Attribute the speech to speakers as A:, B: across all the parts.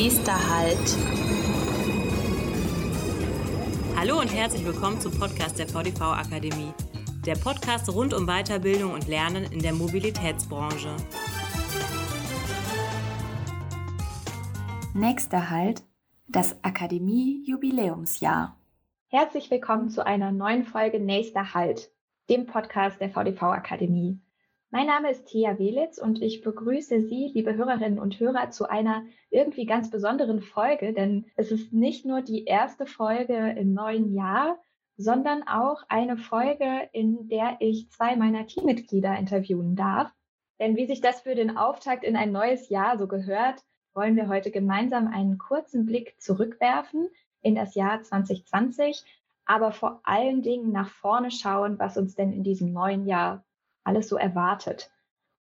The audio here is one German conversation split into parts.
A: Nächster Halt.
B: Hallo und herzlich willkommen zum Podcast der VDV Akademie. Der Podcast rund um Weiterbildung und Lernen in der Mobilitätsbranche.
A: Nächster Halt, das Akademie-Jubiläumsjahr.
C: Herzlich willkommen zu einer neuen Folge Nächster Halt, dem Podcast der VDV Akademie. Mein Name ist Thea Welitz und ich begrüße Sie, liebe Hörerinnen und Hörer, zu einer irgendwie ganz besonderen Folge, denn es ist nicht nur die erste Folge im neuen Jahr, sondern auch eine Folge, in der ich zwei meiner Teammitglieder interviewen darf. Denn wie sich das für den Auftakt in ein neues Jahr so gehört, wollen wir heute gemeinsam einen kurzen Blick zurückwerfen in das Jahr 2020, aber vor allen Dingen nach vorne schauen, was uns denn in diesem neuen Jahr alles so erwartet.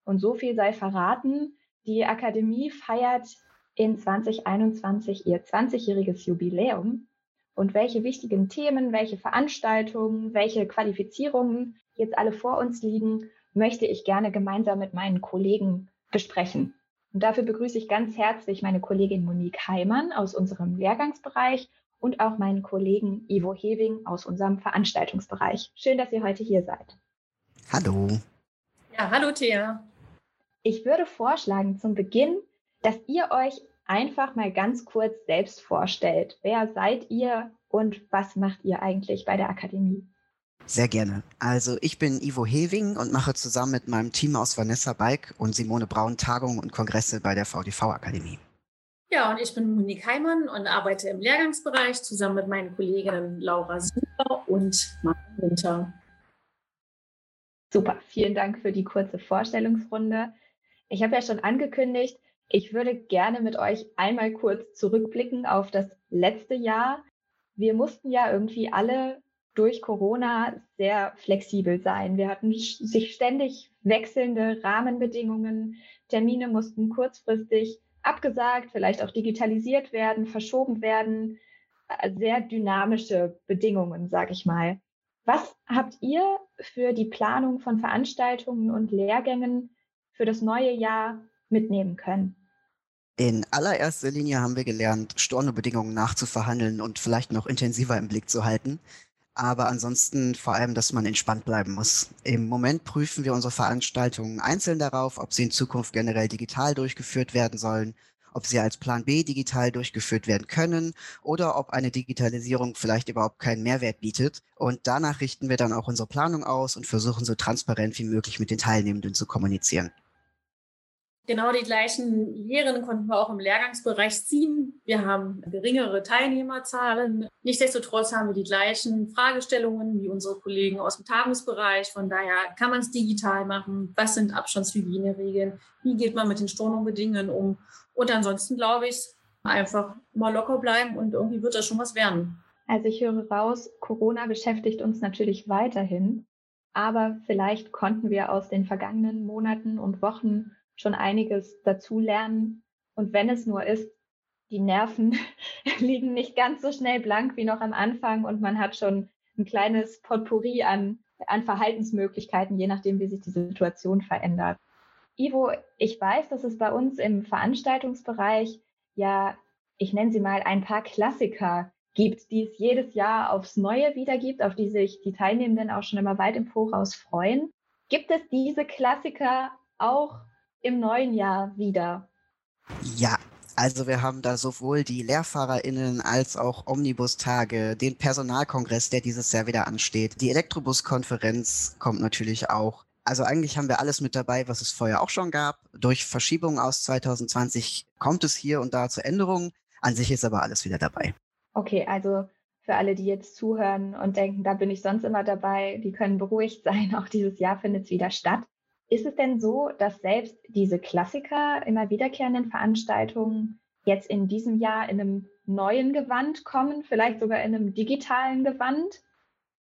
C: Und so viel sei verraten, die Akademie feiert in 2021 ihr 20-jähriges Jubiläum. Und welche wichtigen Themen, welche Veranstaltungen, welche Qualifizierungen jetzt alle vor uns liegen, möchte ich gerne gemeinsam mit meinen Kollegen besprechen. Und dafür begrüße ich ganz herzlich meine Kollegin Monique Heimann aus unserem Lehrgangsbereich und auch meinen Kollegen Ivo Hewing aus unserem Veranstaltungsbereich. Schön, dass ihr heute hier seid.
D: Hallo.
E: Ja, hallo Thea.
C: Ich würde vorschlagen zum Beginn, dass ihr euch einfach mal ganz kurz selbst vorstellt. Wer seid ihr und was macht ihr eigentlich bei der Akademie?
D: Sehr gerne. Also ich bin Ivo Hewing und mache zusammen mit meinem Team aus Vanessa Balk und Simone Braun Tagungen und Kongresse bei der VDV Akademie.
E: Ja, und ich bin Monique Heimann und arbeite im Lehrgangsbereich zusammen mit meinen Kolleginnen Laura Super und Martin Winter.
C: Super, vielen Dank für die kurze Vorstellungsrunde. Ich habe ja schon angekündigt, ich würde gerne mit euch einmal kurz zurückblicken auf das letzte Jahr. Wir mussten ja irgendwie alle durch Corona sehr flexibel sein. Wir hatten sich ständig wechselnde Rahmenbedingungen. Termine mussten kurzfristig abgesagt, vielleicht auch digitalisiert werden, verschoben werden. Sehr dynamische Bedingungen, sage ich mal. Was habt ihr für die Planung von Veranstaltungen und Lehrgängen für das neue Jahr mitnehmen können?
D: In allererster Linie haben wir gelernt, Stornobedingungen nachzuverhandeln und vielleicht noch intensiver im Blick zu halten. Aber ansonsten vor allem, dass man entspannt bleiben muss. Im Moment prüfen wir unsere Veranstaltungen einzeln darauf, ob sie in Zukunft generell digital durchgeführt werden sollen ob sie als Plan B digital durchgeführt werden können oder ob eine Digitalisierung vielleicht überhaupt keinen Mehrwert bietet. Und danach richten wir dann auch unsere Planung aus und versuchen so transparent wie möglich mit den Teilnehmenden zu kommunizieren.
E: Genau die gleichen Lehren konnten wir auch im Lehrgangsbereich ziehen. Wir haben geringere Teilnehmerzahlen. Nichtsdestotrotz haben wir die gleichen Fragestellungen wie unsere Kollegen aus dem Tagungsbereich. Von daher kann man es digital machen. Was sind Abstandshygieneregeln? Wie geht man mit den Stornobedingungen um? Und ansonsten glaube ich, einfach mal locker bleiben und irgendwie wird das schon was werden.
C: Also ich höre raus, Corona beschäftigt uns natürlich weiterhin. Aber vielleicht konnten wir aus den vergangenen Monaten und Wochen schon einiges dazulernen. Und wenn es nur ist, die Nerven liegen nicht ganz so schnell blank wie noch am Anfang und man hat schon ein kleines Potpourri an, an Verhaltensmöglichkeiten, je nachdem, wie sich die Situation verändert. Ivo, ich weiß, dass es bei uns im Veranstaltungsbereich ja, ich nenne sie mal, ein paar Klassiker gibt, die es jedes Jahr aufs Neue wieder gibt, auf die sich die Teilnehmenden auch schon immer weit im Voraus freuen. Gibt es diese Klassiker auch im neuen Jahr wieder?
D: Ja, also wir haben da sowohl die LehrfahrerInnen als auch Omnibus-Tage, den Personalkongress, der dieses Jahr wieder ansteht. Die Elektrobus-Konferenz kommt natürlich auch. Also eigentlich haben wir alles mit dabei, was es vorher auch schon gab. Durch Verschiebungen aus 2020 kommt es hier und da zu Änderungen. An sich ist aber alles wieder dabei.
C: Okay, also für alle, die jetzt zuhören und denken, da bin ich sonst immer dabei, die können beruhigt sein. Auch dieses Jahr findet es wieder statt. Ist es denn so, dass selbst diese Klassiker immer wiederkehrenden Veranstaltungen jetzt in diesem Jahr in einem neuen Gewand kommen, vielleicht sogar in einem digitalen Gewand?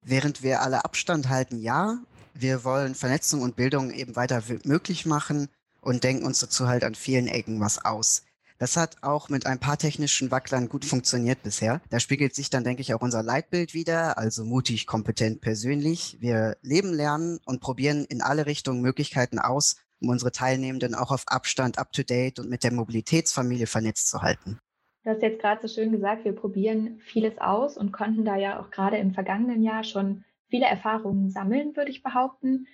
D: Während wir alle Abstand halten, ja. Wir wollen Vernetzung und Bildung eben weiter möglich machen und denken uns dazu halt an vielen Ecken was aus. Das hat auch mit ein paar technischen Wacklern gut funktioniert bisher. Da spiegelt sich dann, denke ich, auch unser Leitbild wieder, also mutig, kompetent, persönlich. Wir leben lernen und probieren in alle Richtungen Möglichkeiten aus, um unsere Teilnehmenden auch auf Abstand, up-to-date und mit der Mobilitätsfamilie vernetzt zu halten.
C: Du hast jetzt gerade so schön gesagt, wir probieren vieles aus und konnten da ja auch gerade im vergangenen Jahr schon viele Erfahrungen sammeln, würde ich behaupten.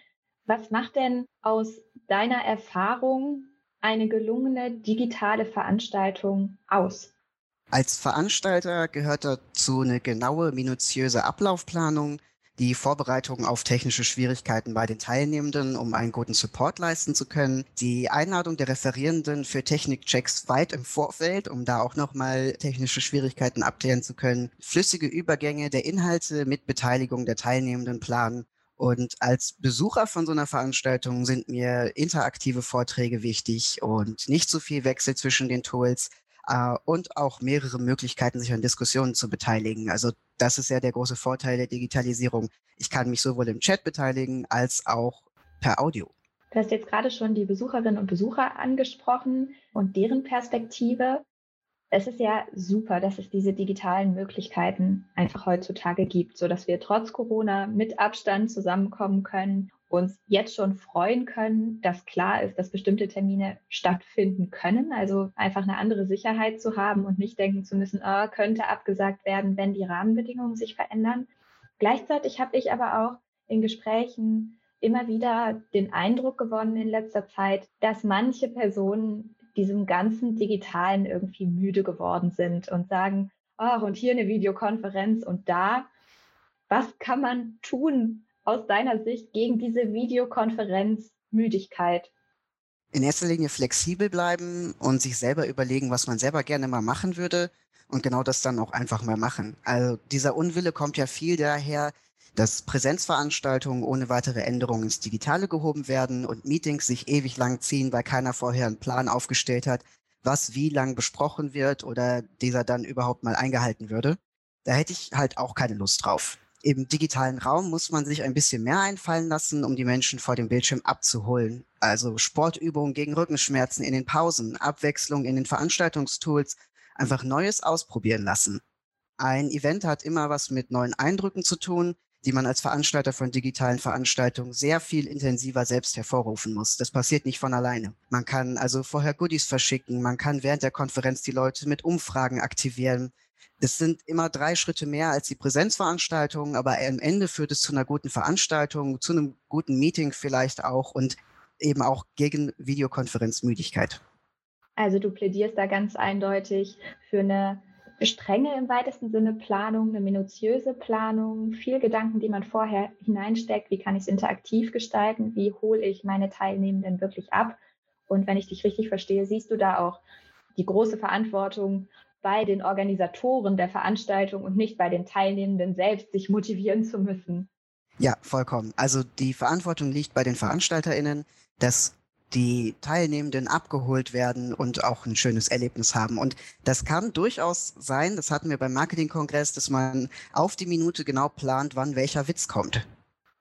C: Was macht denn aus deiner Erfahrung eine gelungene digitale Veranstaltung aus?
D: Als Veranstalter gehört dazu eine genaue, minutiöse Ablaufplanung, die Vorbereitung auf technische Schwierigkeiten bei den Teilnehmenden, um einen guten Support leisten zu können, die Einladung der Referierenden für Technikchecks weit im Vorfeld, um da auch nochmal technische Schwierigkeiten abklären zu können, flüssige Übergänge der Inhalte mit Beteiligung der Teilnehmenden planen. Und als Besucher von so einer Veranstaltung sind mir interaktive Vorträge wichtig und nicht so viel Wechsel zwischen den Tools, äh, und auch mehrere Möglichkeiten, sich an Diskussionen zu beteiligen. Also das ist ja der große Vorteil der Digitalisierung. Ich kann mich sowohl im Chat beteiligen als auch per Audio.
C: Du hast jetzt gerade schon die Besucherinnen und Besucher angesprochen und deren Perspektive. Es ist ja super, dass es diese digitalen Möglichkeiten einfach heutzutage gibt, so dass wir trotz Corona mit Abstand zusammenkommen können uns jetzt schon freuen können, dass klar ist, dass bestimmte Termine stattfinden können. Also einfach eine andere Sicherheit zu haben und nicht denken zu müssen, oh, könnte abgesagt werden, wenn die Rahmenbedingungen sich verändern. Gleichzeitig habe ich aber auch in Gesprächen immer wieder den Eindruck gewonnen in letzter Zeit, dass manche Personen diesem ganzen Digitalen irgendwie müde geworden sind und sagen, ach, und hier eine Videokonferenz und da. Was kann man tun, aus deiner Sicht gegen diese Videokonferenzmüdigkeit?
D: In erster Linie flexibel bleiben und sich selber überlegen, was man selber gerne mal machen würde und genau das dann auch einfach mal machen. Also dieser Unwille kommt ja viel daher, dass Präsenzveranstaltungen ohne weitere Änderungen ins Digitale gehoben werden und Meetings sich ewig lang ziehen, weil keiner vorher einen Plan aufgestellt hat, was wie lang besprochen wird oder dieser dann überhaupt mal eingehalten würde. Da hätte ich halt auch keine Lust drauf im digitalen Raum muss man sich ein bisschen mehr einfallen lassen, um die Menschen vor dem Bildschirm abzuholen. Also Sportübungen gegen Rückenschmerzen in den Pausen, Abwechslung in den Veranstaltungstools, einfach Neues ausprobieren lassen. Ein Event hat immer was mit neuen Eindrücken zu tun, die man als Veranstalter von digitalen Veranstaltungen sehr viel intensiver selbst hervorrufen muss. Das passiert nicht von alleine. Man kann also vorher Goodies verschicken, man kann während der Konferenz die Leute mit Umfragen aktivieren, das sind immer drei Schritte mehr als die Präsenzveranstaltungen, aber am Ende führt es zu einer guten Veranstaltung, zu einem guten Meeting vielleicht auch und eben auch gegen Videokonferenzmüdigkeit.
C: Also du plädierst da ganz eindeutig für eine strenge im weitesten Sinne Planung, eine minutiöse Planung, viel Gedanken, die man vorher hineinsteckt. Wie kann ich es interaktiv gestalten? Wie hole ich meine Teilnehmenden wirklich ab? Und wenn ich dich richtig verstehe, siehst du da auch die große Verantwortung bei den Organisatoren der Veranstaltung und nicht bei den Teilnehmenden selbst, sich motivieren zu müssen.
D: Ja, vollkommen. Also die Verantwortung liegt bei den VeranstalterInnen, dass die Teilnehmenden abgeholt werden und auch ein schönes Erlebnis haben. Und das kann durchaus sein, das hatten wir beim Marketingkongress, dass man auf die Minute genau plant, wann welcher Witz kommt.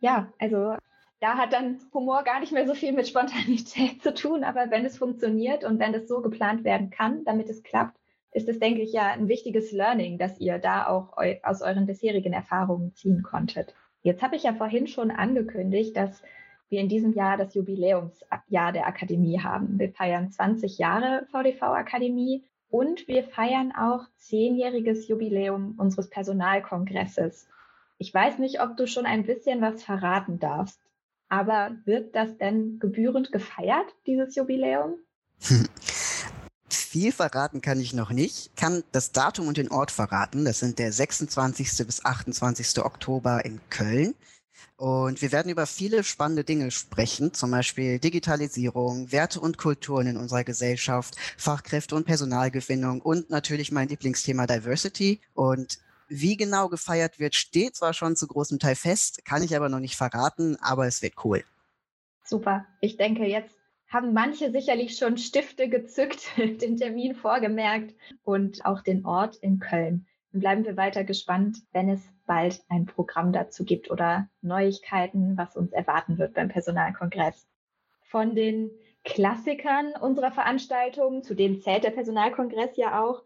C: Ja, also da hat dann Humor gar nicht mehr so viel mit Spontanität zu tun, aber wenn es funktioniert und wenn es so geplant werden kann, damit es klappt, ist es, denke ich, ja ein wichtiges Learning, dass ihr da auch eu aus euren bisherigen Erfahrungen ziehen konntet. Jetzt habe ich ja vorhin schon angekündigt, dass wir in diesem Jahr das Jubiläumsjahr der Akademie haben. Wir feiern 20 Jahre VDV Akademie und wir feiern auch zehnjähriges Jubiläum unseres Personalkongresses. Ich weiß nicht, ob du schon ein bisschen was verraten darfst, aber wird das denn gebührend gefeiert, dieses Jubiläum?
D: Viel verraten kann ich noch nicht, kann das Datum und den Ort verraten. Das sind der 26. bis 28. Oktober in Köln. Und wir werden über viele spannende Dinge sprechen, zum Beispiel Digitalisierung, Werte und Kulturen in unserer Gesellschaft, Fachkräfte und Personalgewinnung und natürlich mein Lieblingsthema Diversity. Und wie genau gefeiert wird, steht zwar schon zu großem Teil fest, kann ich aber noch nicht verraten, aber es wird cool.
C: Super. Ich denke, jetzt haben manche sicherlich schon Stifte gezückt, den Termin vorgemerkt und auch den Ort in Köln. Dann bleiben wir weiter gespannt, wenn es bald ein Programm dazu gibt oder Neuigkeiten, was uns erwarten wird beim Personalkongress. Von den Klassikern unserer Veranstaltung, zu denen zählt der Personalkongress ja auch,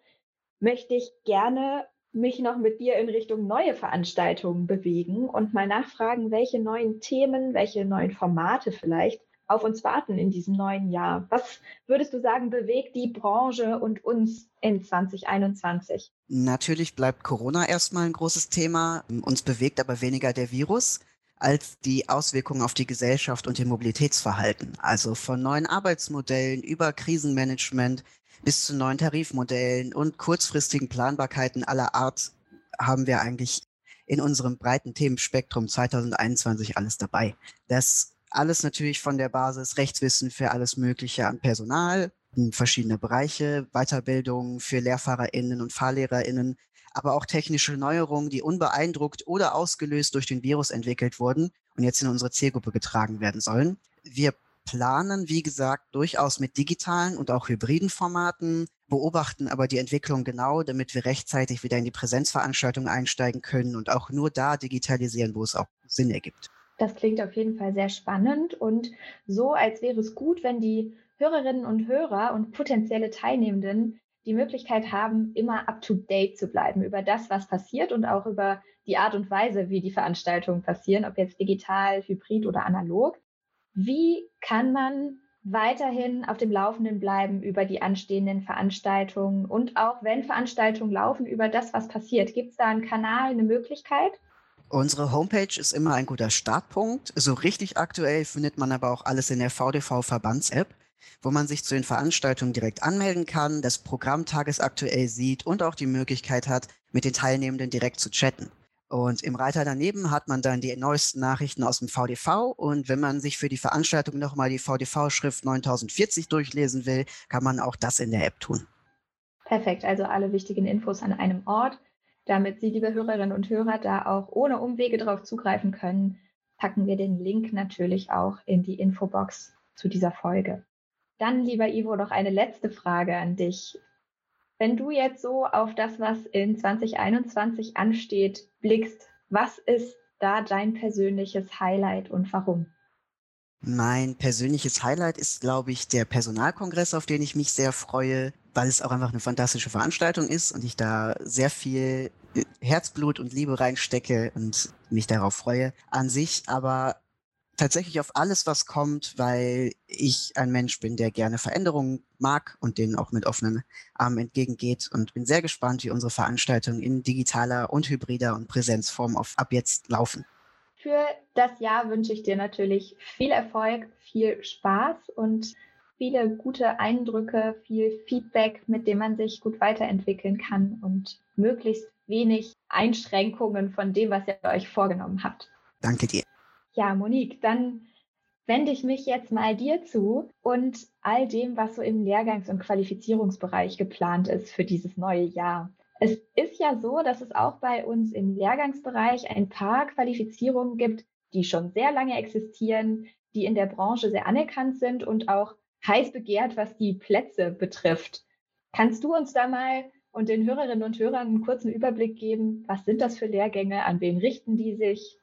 C: möchte ich gerne mich noch mit dir in Richtung neue Veranstaltungen bewegen und mal nachfragen, welche neuen Themen, welche neuen Formate vielleicht auf uns warten in diesem neuen Jahr? Was würdest du sagen, bewegt die Branche und uns in 2021?
D: Natürlich bleibt Corona erstmal ein großes Thema. Uns bewegt aber weniger der Virus als die Auswirkungen auf die Gesellschaft und ihr Mobilitätsverhalten. Also von neuen Arbeitsmodellen über Krisenmanagement bis zu neuen Tarifmodellen und kurzfristigen Planbarkeiten aller Art haben wir eigentlich in unserem breiten Themenspektrum 2021 alles dabei. Das alles natürlich von der Basis Rechtswissen für alles Mögliche an Personal, verschiedene Bereiche, Weiterbildung für LehrfahrerInnen und FahrlehrerInnen, aber auch technische Neuerungen, die unbeeindruckt oder ausgelöst durch den Virus entwickelt wurden und jetzt in unsere Zielgruppe getragen werden sollen. Wir planen, wie gesagt, durchaus mit digitalen und auch hybriden Formaten, beobachten aber die Entwicklung genau, damit wir rechtzeitig wieder in die Präsenzveranstaltung einsteigen können und auch nur da digitalisieren, wo es auch Sinn ergibt.
C: Das klingt auf jeden Fall sehr spannend und so, als wäre es gut, wenn die Hörerinnen und Hörer und potenzielle Teilnehmenden die Möglichkeit haben, immer up-to-date zu bleiben über das, was passiert und auch über die Art und Weise, wie die Veranstaltungen passieren, ob jetzt digital, hybrid oder analog. Wie kann man weiterhin auf dem Laufenden bleiben über die anstehenden Veranstaltungen und auch wenn Veranstaltungen laufen, über das, was passiert? Gibt es da einen Kanal, eine Möglichkeit?
D: Unsere Homepage ist immer ein guter Startpunkt. So richtig aktuell findet man aber auch alles in der VDV-Verbands-App, wo man sich zu den Veranstaltungen direkt anmelden kann, das Programm tagesaktuell sieht und auch die Möglichkeit hat, mit den Teilnehmenden direkt zu chatten. Und im Reiter daneben hat man dann die neuesten Nachrichten aus dem VDV. Und wenn man sich für die Veranstaltung nochmal die VDV-Schrift 9040 durchlesen will, kann man auch das in der App tun.
C: Perfekt, also alle wichtigen Infos an einem Ort. Damit Sie, liebe Hörerinnen und Hörer, da auch ohne Umwege darauf zugreifen können, packen wir den Link natürlich auch in die Infobox zu dieser Folge. Dann, lieber Ivo, noch eine letzte Frage an dich. Wenn du jetzt so auf das, was in 2021 ansteht, blickst, was ist da dein persönliches Highlight und warum?
D: Mein persönliches Highlight ist, glaube ich, der Personalkongress, auf den ich mich sehr freue, weil es auch einfach eine fantastische Veranstaltung ist und ich da sehr viel Herzblut und Liebe reinstecke und mich darauf freue an sich, aber tatsächlich auf alles, was kommt, weil ich ein Mensch bin, der gerne Veränderungen mag und denen auch mit offenen Armen entgegengeht und bin sehr gespannt, wie unsere Veranstaltungen in digitaler und hybrider und Präsenzform auf, ab jetzt laufen.
C: Für das Jahr wünsche ich dir natürlich viel Erfolg, viel Spaß und viele gute Eindrücke, viel Feedback, mit dem man sich gut weiterentwickeln kann und möglichst wenig Einschränkungen von dem, was ihr euch vorgenommen habt.
D: Danke dir.
C: Ja, Monique, dann wende ich mich jetzt mal dir zu und all dem, was so im Lehrgangs- und Qualifizierungsbereich geplant ist für dieses neue Jahr. Es ist ja so, dass es auch bei uns im Lehrgangsbereich ein paar Qualifizierungen gibt, die schon sehr lange existieren, die in der Branche sehr anerkannt sind und auch heiß begehrt, was die Plätze betrifft. Kannst du uns da mal und den Hörerinnen und Hörern einen kurzen Überblick geben? Was sind das für Lehrgänge? An wen richten die sich?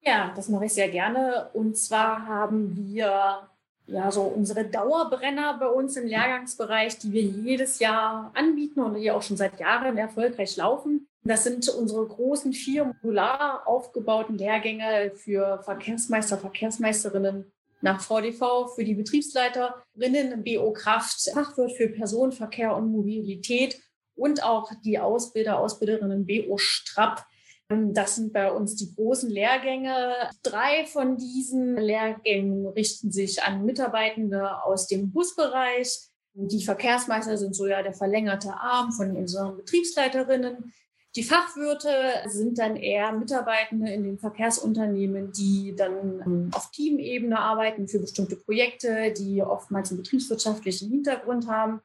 E: Ja, das mache ich sehr gerne. Und zwar haben wir ja so unsere Dauerbrenner bei uns im Lehrgangsbereich, die wir jedes Jahr anbieten und die auch schon seit Jahren erfolgreich laufen. Das sind unsere großen vier modular aufgebauten Lehrgänge für Verkehrsmeister, Verkehrsmeisterinnen nach VDV für die Betriebsleiterinnen, BO Kraft, Fachwirt für Personenverkehr und Mobilität und auch die Ausbilder, Ausbilderinnen BO Strapp. Das sind bei uns die großen Lehrgänge. Drei von diesen Lehrgängen richten sich an Mitarbeitende aus dem Busbereich. Die Verkehrsmeister sind so ja der verlängerte Arm von unseren Betriebsleiterinnen. Die Fachwirte sind dann eher Mitarbeitende in den Verkehrsunternehmen, die dann ähm, auf Teamebene arbeiten für bestimmte Projekte, die oftmals einen betriebswirtschaftlichen Hintergrund haben.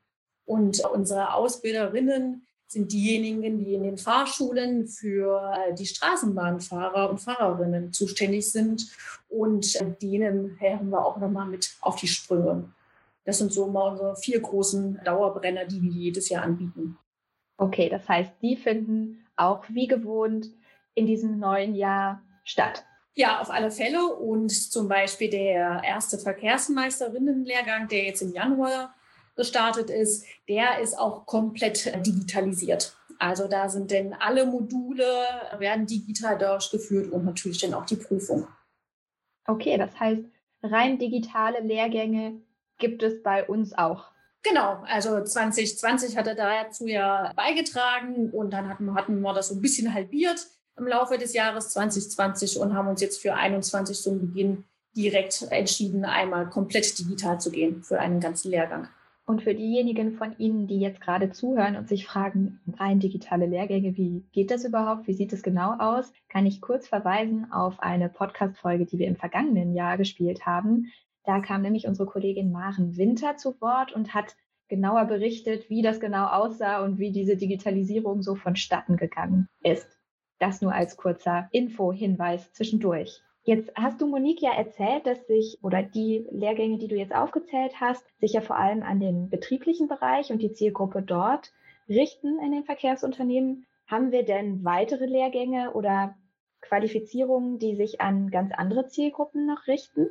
E: Und unsere Ausbilderinnen sind diejenigen, die in den Fahrschulen für äh, die Straßenbahnfahrer und Fahrerinnen zuständig sind. Und äh, denen helfen wir auch nochmal mit auf die Sprünge. Das sind so mal unsere vier großen Dauerbrenner, die wir jedes Jahr anbieten.
C: Okay, das heißt, die finden auch wie gewohnt in diesem neuen Jahr statt.
E: Ja, auf alle Fälle. Und zum Beispiel der erste Verkehrsmeisterinnenlehrgang, der jetzt im Januar gestartet ist, der ist auch komplett digitalisiert. Also da sind denn alle Module, werden digital durchgeführt und natürlich dann auch die Prüfung.
C: Okay, das heißt, rein digitale Lehrgänge gibt es bei uns auch.
E: Genau, also 2020 hat er dazu ja beigetragen und dann hatten, hatten wir das so ein bisschen halbiert im Laufe des Jahres 2020 und haben uns jetzt für 21 zum Beginn direkt entschieden, einmal komplett digital zu gehen für einen ganzen Lehrgang.
C: Und für diejenigen von Ihnen, die jetzt gerade zuhören und sich fragen, rein digitale Lehrgänge, wie geht das überhaupt? Wie sieht es genau aus? Kann ich kurz verweisen auf eine Podcast-Folge, die wir im vergangenen Jahr gespielt haben. Da kam nämlich unsere Kollegin Maren Winter zu Wort und hat genauer berichtet, wie das genau aussah und wie diese Digitalisierung so vonstatten gegangen ist. Das nur als kurzer Info-Hinweis zwischendurch. Jetzt hast du Monique ja erzählt, dass sich oder die Lehrgänge, die du jetzt aufgezählt hast, sich ja vor allem an den betrieblichen Bereich und die Zielgruppe dort richten in den Verkehrsunternehmen. Haben wir denn weitere Lehrgänge oder Qualifizierungen, die sich an ganz andere Zielgruppen noch richten?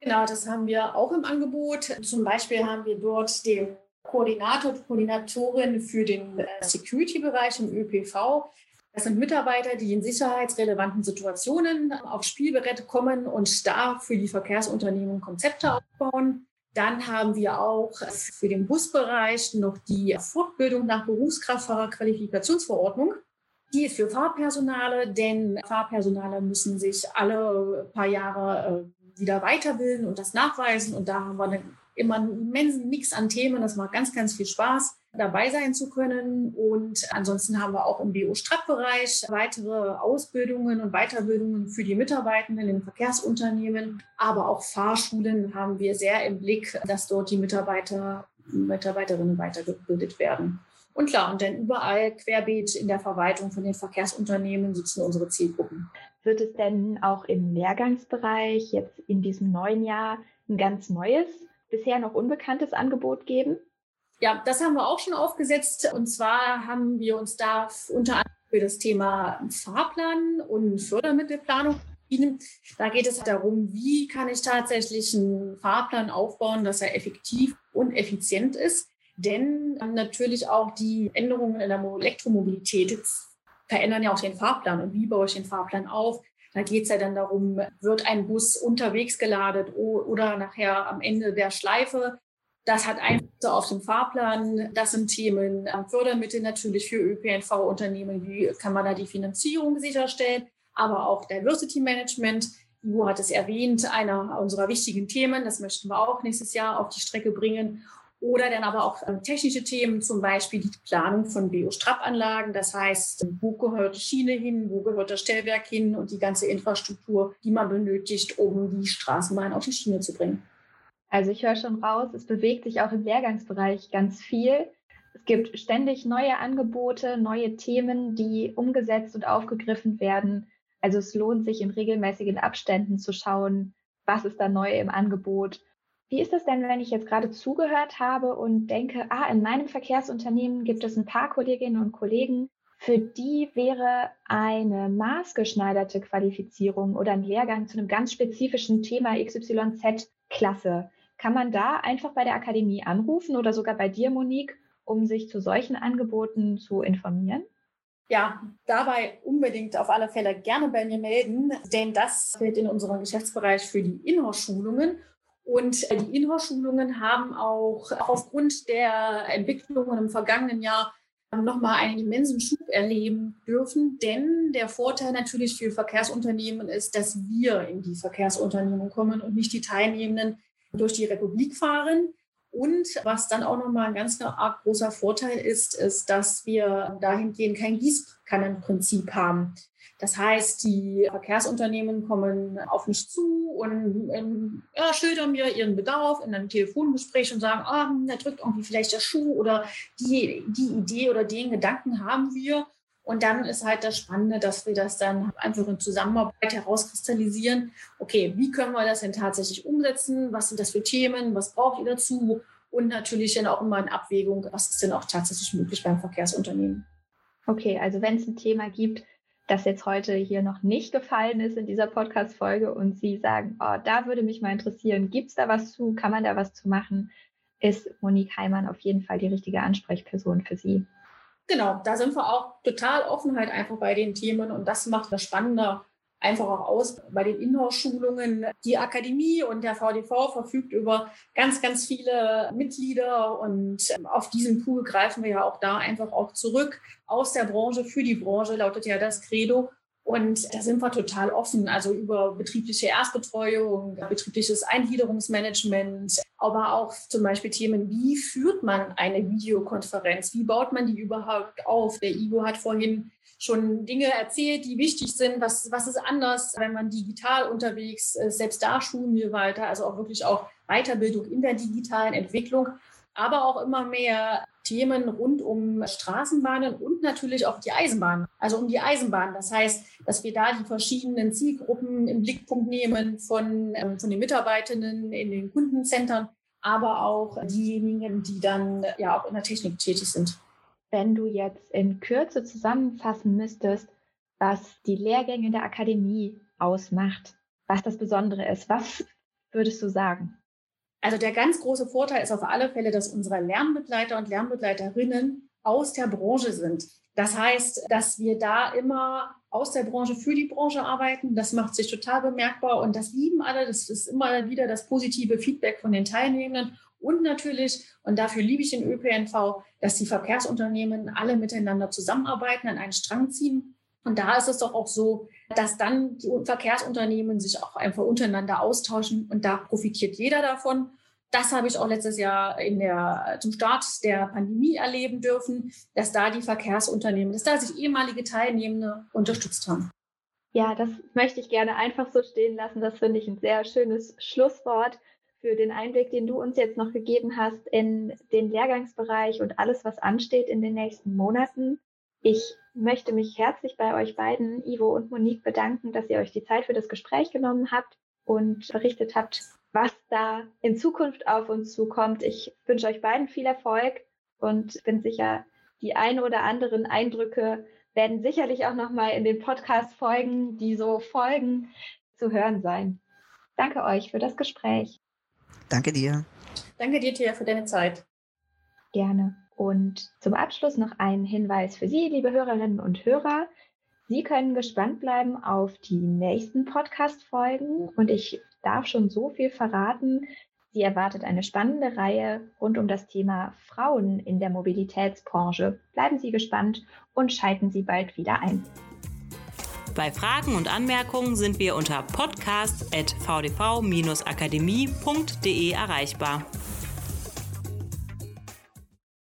E: Genau, das haben wir auch im Angebot. Zum Beispiel haben wir dort den Koordinator, Koordinatorin für den äh, Security-Bereich im ÖPV. Das sind Mitarbeiter, die in sicherheitsrelevanten Situationen auf Spielbrett kommen und da für die Verkehrsunternehmen Konzepte aufbauen. Dann haben wir auch für den Busbereich noch die Fortbildung nach Berufskraftfahrerqualifikationsverordnung. Die ist für Fahrpersonale, denn Fahrpersonale müssen sich alle paar Jahre äh, wieder weiterbilden und das nachweisen. Und da haben wir eine, immer einen immensen Mix an Themen. Das macht ganz, ganz viel Spaß dabei sein zu können. Und ansonsten haben wir auch im BO-Strat-Bereich weitere Ausbildungen und Weiterbildungen für die Mitarbeitenden in Verkehrsunternehmen, aber auch Fahrschulen haben wir sehr im Blick, dass dort die Mitarbeiter, Mitarbeiterinnen weitergebildet werden. Und klar, und dann überall querbeet in der Verwaltung von den Verkehrsunternehmen sitzen unsere Zielgruppen.
C: Wird es denn auch im Lehrgangsbereich jetzt in diesem neuen Jahr ein ganz neues, bisher noch unbekanntes Angebot geben?
E: Ja, das haben wir auch schon aufgesetzt. Und zwar haben wir uns da unter anderem für das Thema Fahrplan und Fördermittelplanung entschieden. Da geht es darum, wie kann ich tatsächlich einen Fahrplan aufbauen, dass er effektiv und effizient ist. Denn natürlich auch die Änderungen in der Elektromobilität verändern ja auch den Fahrplan. Und wie baue ich den Fahrplan auf? Da geht es ja dann darum, wird ein Bus unterwegs geladet oder nachher am Ende der Schleife das hat Einflüsse auf den Fahrplan. Das sind Themen Fördermittel natürlich für ÖPNV-Unternehmen. Wie kann man da die Finanzierung sicherstellen? Aber auch Diversity Management. Ivo hat es erwähnt, einer unserer wichtigen Themen. Das möchten wir auch nächstes Jahr auf die Strecke bringen. Oder dann aber auch ähm, technische Themen, zum Beispiel die Planung von BO-Strappanlagen. Das heißt, wo gehört die Schiene hin, wo gehört das Stellwerk hin und die ganze Infrastruktur, die man benötigt, um die Straßenbahn auf die Schiene zu bringen.
C: Also ich höre schon raus, es bewegt sich auch im Lehrgangsbereich ganz viel. Es gibt ständig neue Angebote, neue Themen, die umgesetzt und aufgegriffen werden. Also es lohnt sich in regelmäßigen Abständen zu schauen, was ist da neu im Angebot. Wie ist das denn, wenn ich jetzt gerade zugehört habe und denke, ah, in meinem Verkehrsunternehmen gibt es ein paar Kolleginnen und Kollegen, für die wäre eine maßgeschneiderte Qualifizierung oder ein Lehrgang zu einem ganz spezifischen Thema XYZ klasse. Kann man da einfach bei der Akademie anrufen oder sogar bei dir, Monique, um sich zu solchen Angeboten zu informieren?
E: Ja, dabei unbedingt auf alle Fälle gerne bei mir melden, denn das fällt in unseren Geschäftsbereich für die Inhouse-Schulungen. Und die Inhouse-Schulungen haben auch aufgrund der Entwicklungen im vergangenen Jahr nochmal einen immensen Schub erleben dürfen. Denn der Vorteil natürlich für Verkehrsunternehmen ist, dass wir in die Verkehrsunternehmen kommen und nicht die Teilnehmenden durch die Republik fahren. Und was dann auch nochmal ein ganz großer Vorteil ist, ist, dass wir dahingehend kein Gießkannenprinzip haben. Das heißt, die Verkehrsunternehmen kommen auf mich zu und ähm, ja, schildern mir ihren Bedarf in einem Telefongespräch und sagen, ah, da drückt irgendwie vielleicht der Schuh oder die, die Idee oder den Gedanken haben wir. Und dann ist halt das Spannende, dass wir das dann einfach in Zusammenarbeit herauskristallisieren. Okay, wie können wir das denn tatsächlich umsetzen? Was sind das für Themen? Was braucht ihr dazu? Und natürlich dann auch immer in Abwägung, was ist denn auch tatsächlich möglich beim Verkehrsunternehmen.
C: Okay, also wenn es ein Thema gibt, das jetzt heute hier noch nicht gefallen ist in dieser Podcast-Folge und Sie sagen, oh, da würde mich mal interessieren, gibt es da was zu, kann man da was zu machen, ist Monique Heimann auf jeden Fall die richtige Ansprechperson für Sie.
E: Genau, da sind wir auch total offen halt einfach bei den Themen und das macht das Spannende einfach auch aus bei den Inhouse-Schulungen. Die Akademie und der VDV verfügt über ganz, ganz viele Mitglieder und ähm, auf diesen Pool greifen wir ja auch da einfach auch zurück. Aus der Branche für die Branche lautet ja das Credo. Und da sind wir total offen, also über betriebliche Erstbetreuung, betriebliches Eingliederungsmanagement, aber auch zum Beispiel Themen, wie führt man eine Videokonferenz? Wie baut man die überhaupt auf? Der Igo hat vorhin schon Dinge erzählt, die wichtig sind. Was, was ist anders, wenn man digital unterwegs ist? Selbst da schulen wir weiter, also auch wirklich auch Weiterbildung in der digitalen Entwicklung aber auch immer mehr Themen rund um Straßenbahnen und natürlich auch die Eisenbahn, also um die Eisenbahn. Das heißt, dass wir da die verschiedenen Zielgruppen im Blickpunkt nehmen von, ähm, von den Mitarbeitenden in den Kundenzentren, aber auch diejenigen, die dann ja auch in der Technik tätig sind.
C: Wenn du jetzt in Kürze zusammenfassen müsstest, was die Lehrgänge der Akademie ausmacht, was das Besondere ist, was würdest du sagen?
E: Also der ganz große Vorteil ist auf alle Fälle, dass unsere Lernbegleiter und Lernbegleiterinnen aus der Branche sind. Das heißt, dass wir da immer aus der Branche für die Branche arbeiten. Das macht sich total bemerkbar und das lieben alle. Das ist immer wieder das positive Feedback von den Teilnehmenden. Und natürlich, und dafür liebe ich den ÖPNV, dass die Verkehrsunternehmen alle miteinander zusammenarbeiten, an einen Strang ziehen. Und da ist es doch auch so, dass dann die Verkehrsunternehmen sich auch einfach untereinander austauschen und da profitiert jeder davon. Das habe ich auch letztes Jahr in der, zum Start der Pandemie erleben dürfen, dass da die Verkehrsunternehmen, dass da sich ehemalige Teilnehmende unterstützt haben.
C: Ja, das möchte ich gerne einfach so stehen lassen. Das finde ich ein sehr schönes Schlusswort für den Einblick, den du uns jetzt noch gegeben hast in den Lehrgangsbereich und alles, was ansteht in den nächsten Monaten. Ich möchte mich herzlich bei euch beiden, Ivo und Monique, bedanken, dass ihr euch die Zeit für das Gespräch genommen habt und berichtet habt, was da in Zukunft auf uns zukommt. Ich wünsche euch beiden viel Erfolg und bin sicher, die ein oder anderen Eindrücke werden sicherlich auch nochmal in den Podcast-Folgen, die so folgen, zu hören sein. Danke euch für das Gespräch.
D: Danke dir.
E: Danke dir, Thea, für deine Zeit.
C: Gerne. Und zum Abschluss noch ein Hinweis für Sie, liebe Hörerinnen und Hörer. Sie können gespannt bleiben auf die nächsten Podcast-Folgen und ich darf schon so viel verraten. Sie erwartet eine spannende Reihe rund um das Thema Frauen in der Mobilitätsbranche. Bleiben Sie gespannt und schalten Sie bald wieder ein.
B: Bei Fragen und Anmerkungen sind wir unter podcast.vdv-akademie.de erreichbar.